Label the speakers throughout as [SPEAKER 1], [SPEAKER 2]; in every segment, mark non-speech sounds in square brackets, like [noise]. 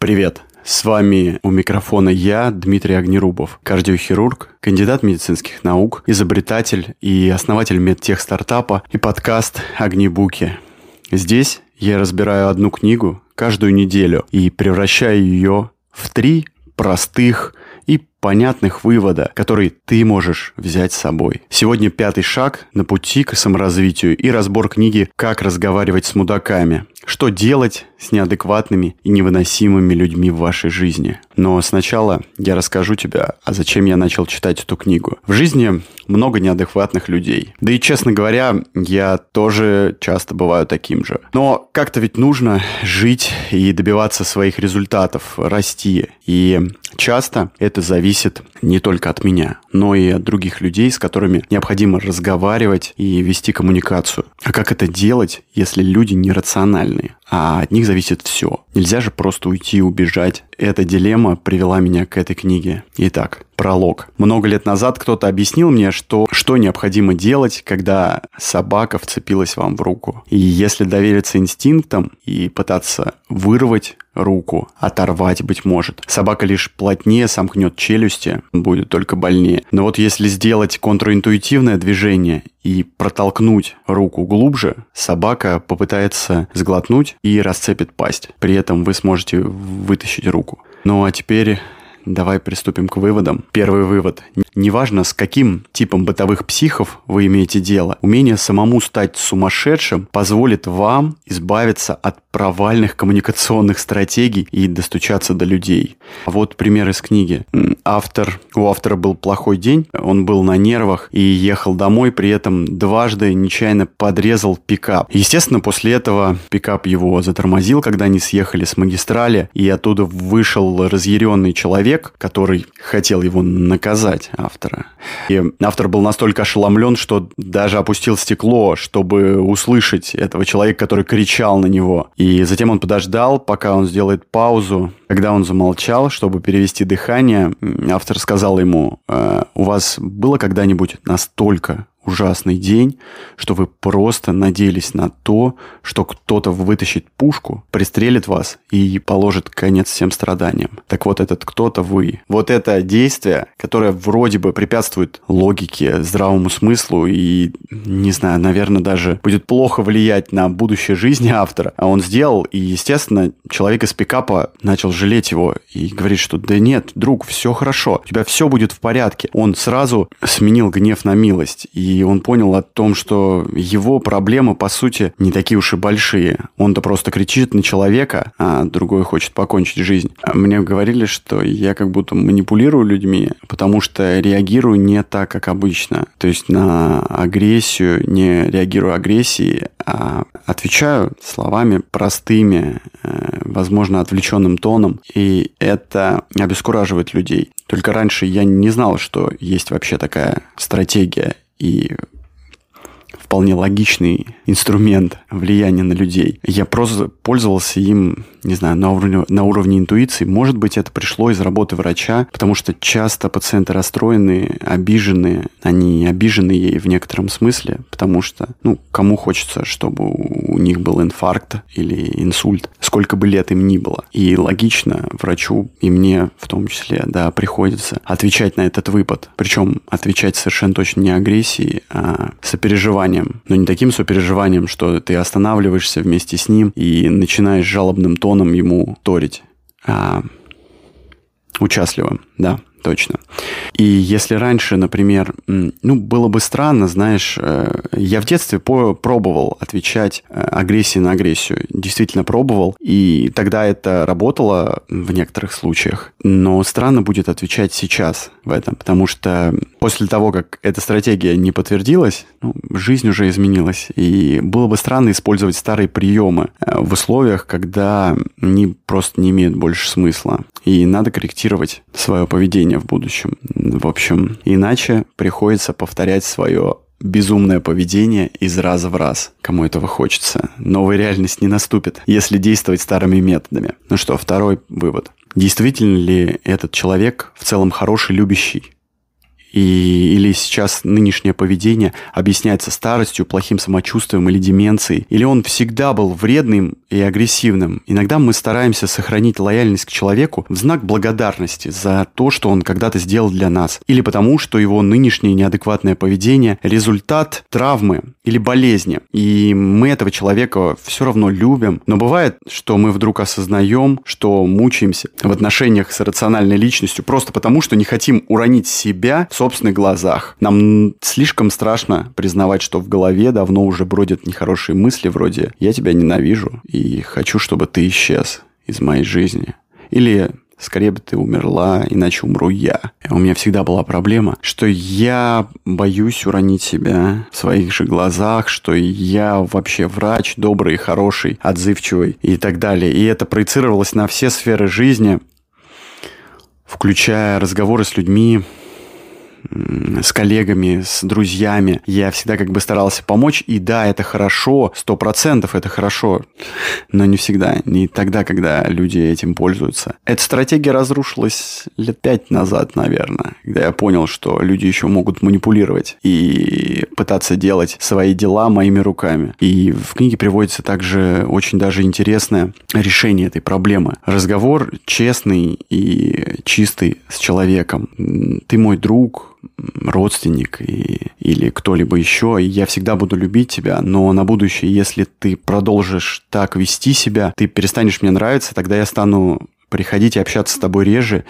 [SPEAKER 1] Привет! С вами у микрофона я, Дмитрий Огнерубов, кардиохирург, кандидат медицинских наук, изобретатель и основатель медтех-стартапа и подкаст «Огнебуки». Здесь я разбираю одну книгу каждую неделю и превращаю ее в три простых и понятных вывода, которые ты можешь взять с собой. Сегодня пятый шаг на пути к саморазвитию и разбор книги «Как разговаривать с мудаками». Что делать с неадекватными и невыносимыми людьми в вашей жизни. Но сначала я расскажу тебе, а зачем я начал читать эту книгу. В жизни много неадекватных людей. Да и, честно говоря, я тоже часто бываю таким же. Но как-то ведь нужно жить и добиваться своих результатов, расти. И часто это зависит не только от меня, но и от других людей, с которыми необходимо разговаривать и вести коммуникацию. А как это делать, если люди нерациональные? а от них зависит все. Нельзя же просто уйти и убежать. Эта дилемма привела меня к этой книге. Итак, пролог. Много лет назад кто-то объяснил мне, что, что необходимо делать, когда собака вцепилась вам в руку. И если довериться инстинктам и пытаться вырвать руку, оторвать, быть может. Собака лишь плотнее сомкнет челюсти, будет только больнее. Но вот если сделать контринтуитивное движение и протолкнуть руку глубже, собака попытается сглотнуть и расцепит пасть. При этом вы сможете вытащить руку. Ну а теперь давай приступим к выводам. Первый вывод. Неважно, с каким типом бытовых психов вы имеете дело, умение самому стать сумасшедшим позволит вам избавиться от провальных коммуникационных стратегий и достучаться до людей. Вот пример из книги. Автор, у автора был плохой день, он был на нервах и ехал домой, при этом дважды нечаянно подрезал пикап. Естественно, после этого пикап его затормозил, когда они съехали с магистрали, и оттуда вышел разъяренный человек, который хотел его наказать, автора. И автор был настолько ошеломлен, что даже опустил стекло, чтобы услышать этого человека, который кричал на него. И затем он подождал, пока он сделает паузу. Когда он замолчал, чтобы перевести дыхание, автор сказал ему, «Э, у вас было когда-нибудь настолько ужасный день, что вы просто надеялись на то, что кто-то вытащит пушку, пристрелит вас и положит конец всем страданиям. Так вот, этот кто-то вы. Вот это действие, которое вроде бы препятствует логике, здравому смыслу и, не знаю, наверное, даже будет плохо влиять на будущее жизни автора, а он сделал, и, естественно, человек из пикапа начал жалеть его и говорит, что да нет, друг, все хорошо, у тебя все будет в порядке. Он сразу сменил гнев на милость и и он понял о том, что его проблемы, по сути, не такие уж и большие. Он-то просто кричит на человека, а другой хочет покончить жизнь. Мне говорили, что я как будто манипулирую людьми, потому что реагирую не так, как обычно. То есть на агрессию не реагирую агрессией, а отвечаю словами простыми, э, возможно, отвлеченным тоном. И это обескураживает людей. Только раньше я не знал, что есть вообще такая стратегия и вполне логичный инструмент влияния на людей. Я просто пользовался им не знаю, на уровне, на уровне интуиции. Может быть, это пришло из работы врача, потому что часто пациенты расстроены, обижены. Они обижены ей в некотором смысле, потому что, ну, кому хочется, чтобы у них был инфаркт или инсульт, сколько бы лет им ни было. И логично врачу и мне в том числе, да, приходится отвечать на этот выпад. Причем отвечать совершенно точно не агрессией, а сопереживанием. Но не таким сопереживанием, что ты останавливаешься вместе с ним и начинаешь жалобным тоном ему торить. А, участливым, да точно. И если раньше, например, ну, было бы странно, знаешь, э, я в детстве пробовал отвечать э, агрессии на агрессию. Действительно пробовал. И тогда это работало в некоторых случаях. Но странно будет отвечать сейчас в этом, потому что после того, как эта стратегия не подтвердилась, ну, жизнь уже изменилась. И было бы странно использовать старые приемы э, в условиях, когда они просто не имеют больше смысла. И надо корректировать свое поведение в будущем. В общем, иначе приходится повторять свое безумное поведение из раза в раз. Кому этого хочется. Новая реальность не наступит, если действовать старыми методами. Ну что, второй вывод. Действительно ли этот человек в целом хороший, любящий? И, или сейчас нынешнее поведение объясняется старостью, плохим самочувствием или деменцией, или он всегда был вредным и агрессивным. Иногда мы стараемся сохранить лояльность к человеку в знак благодарности за то, что он когда-то сделал для нас, или потому, что его нынешнее неадекватное поведение – результат травмы или болезни. И мы этого человека все равно любим, но бывает, что мы вдруг осознаем, что мучаемся в отношениях с рациональной личностью просто потому, что не хотим уронить себя в собственных глазах. Нам слишком страшно признавать, что в голове давно уже бродят нехорошие мысли вроде «я тебя ненавижу и хочу, чтобы ты исчез из моей жизни». Или скорее бы ты умерла, иначе умру я. У меня всегда была проблема, что я боюсь уронить себя в своих же глазах, что я вообще врач, добрый, хороший, отзывчивый и так далее. И это проецировалось на все сферы жизни, включая разговоры с людьми, с коллегами, с друзьями. Я всегда как бы старался помочь. И да, это хорошо, сто процентов это хорошо, но не всегда, не тогда, когда люди этим пользуются. Эта стратегия разрушилась лет пять назад, наверное, когда я понял, что люди еще могут манипулировать и пытаться делать свои дела моими руками. И в книге приводится также очень даже интересное решение этой проблемы. Разговор честный и чистый с человеком. Ты мой друг, родственник и, или кто-либо еще, и я всегда буду любить тебя, но на будущее, если ты продолжишь так вести себя, ты перестанешь мне нравиться, тогда я стану приходить и общаться с тобой реже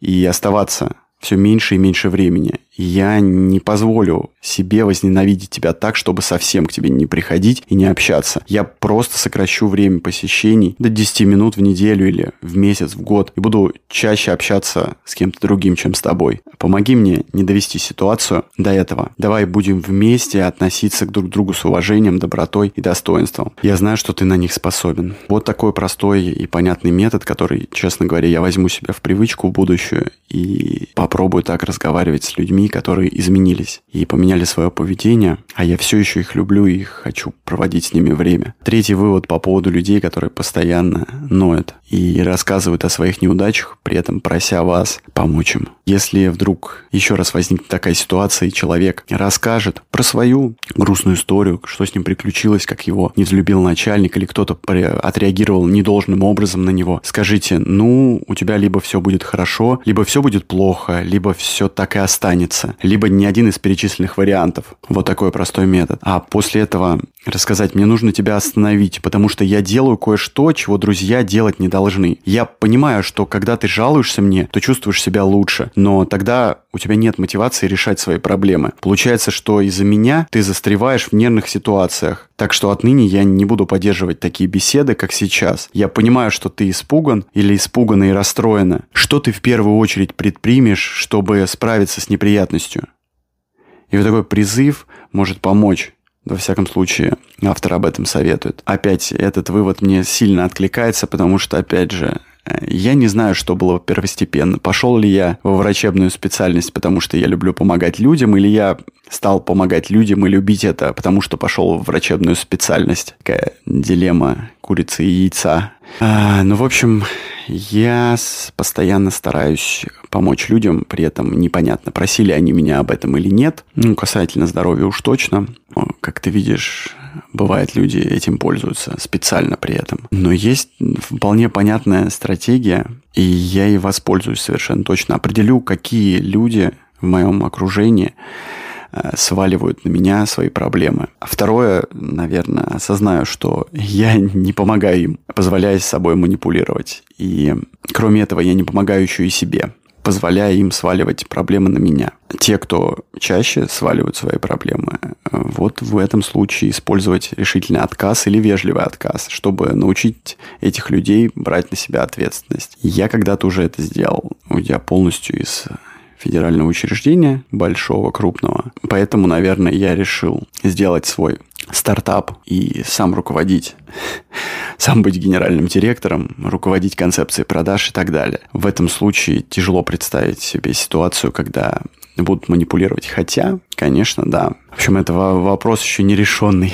[SPEAKER 1] и оставаться все меньше и меньше времени я не позволю себе возненавидеть тебя так, чтобы совсем к тебе не приходить и не общаться. Я просто сокращу время посещений до 10 минут в неделю или в месяц, в год, и буду чаще общаться с кем-то другим, чем с тобой. Помоги мне не довести ситуацию до этого. Давай будем вместе относиться к друг другу с уважением, добротой и достоинством. Я знаю, что ты на них способен. Вот такой простой и понятный метод, который, честно говоря, я возьму себя в привычку в будущее и попробую так разговаривать с людьми, которые изменились и поменяли свое поведение, а я все еще их люблю и хочу проводить с ними время. Третий вывод по поводу людей, которые постоянно ноют и рассказывают о своих неудачах, при этом прося вас помочь им. Если вдруг еще раз возникнет такая ситуация, и человек расскажет про свою грустную историю, что с ним приключилось, как его не взлюбил начальник или кто-то отреагировал недолжным образом на него, скажите, ну, у тебя либо все будет хорошо, либо все будет плохо, либо все так и останется, либо ни один из перечисленных вариантов. Вот такой простой метод. А после этого рассказать, мне нужно тебя остановить, потому что я делаю кое-что, чего друзья делать не должны. Я понимаю, что когда ты жалуешься мне, то чувствуешь себя лучше, но тогда у тебя нет мотивации решать свои проблемы. Получается, что из-за меня ты застреваешь в нервных ситуациях. Так что отныне я не буду поддерживать такие беседы, как сейчас. Я понимаю, что ты испуган или испугана и расстроена. Что ты в первую очередь предпримешь, чтобы справиться с неприятностью? И вот такой призыв может помочь во всяком случае, автор об этом советует. Опять этот вывод мне сильно откликается, потому что, опять же, я не знаю, что было первостепенно. Пошел ли я во врачебную специальность, потому что я люблю помогать людям, или я стал помогать людям и любить это, потому что пошел в врачебную специальность. Такая дилемма курицы и яйца. А, ну, в общем, я постоянно стараюсь помочь людям, при этом непонятно, просили они меня об этом или нет. Ну, касательно здоровья уж точно. Как ты видишь, бывает, люди этим пользуются специально при этом. Но есть вполне понятная стратегия, и я ей воспользуюсь совершенно точно. Определю, какие люди в моем окружении э, сваливают на меня свои проблемы. А второе, наверное, осознаю, что я [laughs] не помогаю им, позволяя с собой манипулировать. И кроме этого, я не помогаю еще и себе позволяя им сваливать проблемы на меня. Те, кто чаще сваливают свои проблемы, вот в этом случае использовать решительный отказ или вежливый отказ, чтобы научить этих людей брать на себя ответственность. Я когда-то уже это сделал, уйдя полностью из федерального учреждения, большого, крупного. Поэтому, наверное, я решил сделать свой стартап и сам руководить, [laughs] сам быть генеральным директором, руководить концепцией продаж и так далее. В этом случае тяжело представить себе ситуацию, когда будут манипулировать. Хотя, конечно, да. В общем, это вопрос еще не решенный.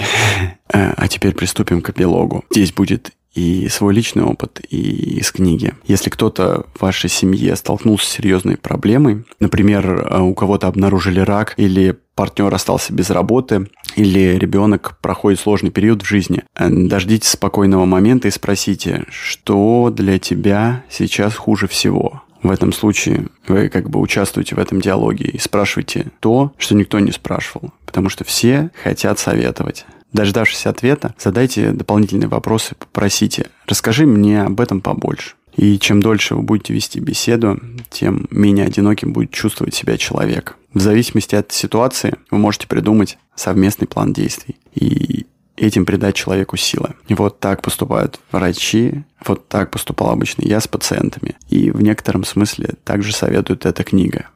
[SPEAKER 1] Э, [laughs] а теперь приступим к эпилогу. Здесь будет и свой личный опыт и из книги. Если кто-то в вашей семье столкнулся с серьезной проблемой, например, э, у кого-то обнаружили рак или партнер остался без работы или ребенок проходит сложный период в жизни, э, дождитесь спокойного момента и спросите, что для тебя сейчас хуже всего. В этом случае вы как бы участвуете в этом диалоге и спрашиваете то, что никто не спрашивал, потому что все хотят советовать. Дождавшись ответа, задайте дополнительные вопросы, попросите, расскажи мне об этом побольше. И чем дольше вы будете вести беседу, тем менее одиноким будет чувствовать себя человек. В зависимости от ситуации вы можете придумать совместный план действий и этим придать человеку силы. И вот так поступают врачи, вот так поступал обычно я с пациентами. И в некотором смысле также советует эта книга.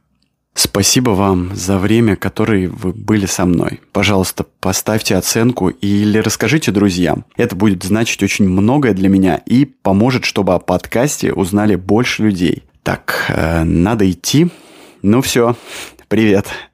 [SPEAKER 1] Спасибо вам за время, которое вы были со мной. Пожалуйста, поставьте оценку или расскажите друзьям. Это будет значить очень многое для меня и поможет, чтобы о подкасте узнали больше людей. Так, э, надо идти. Ну все, привет.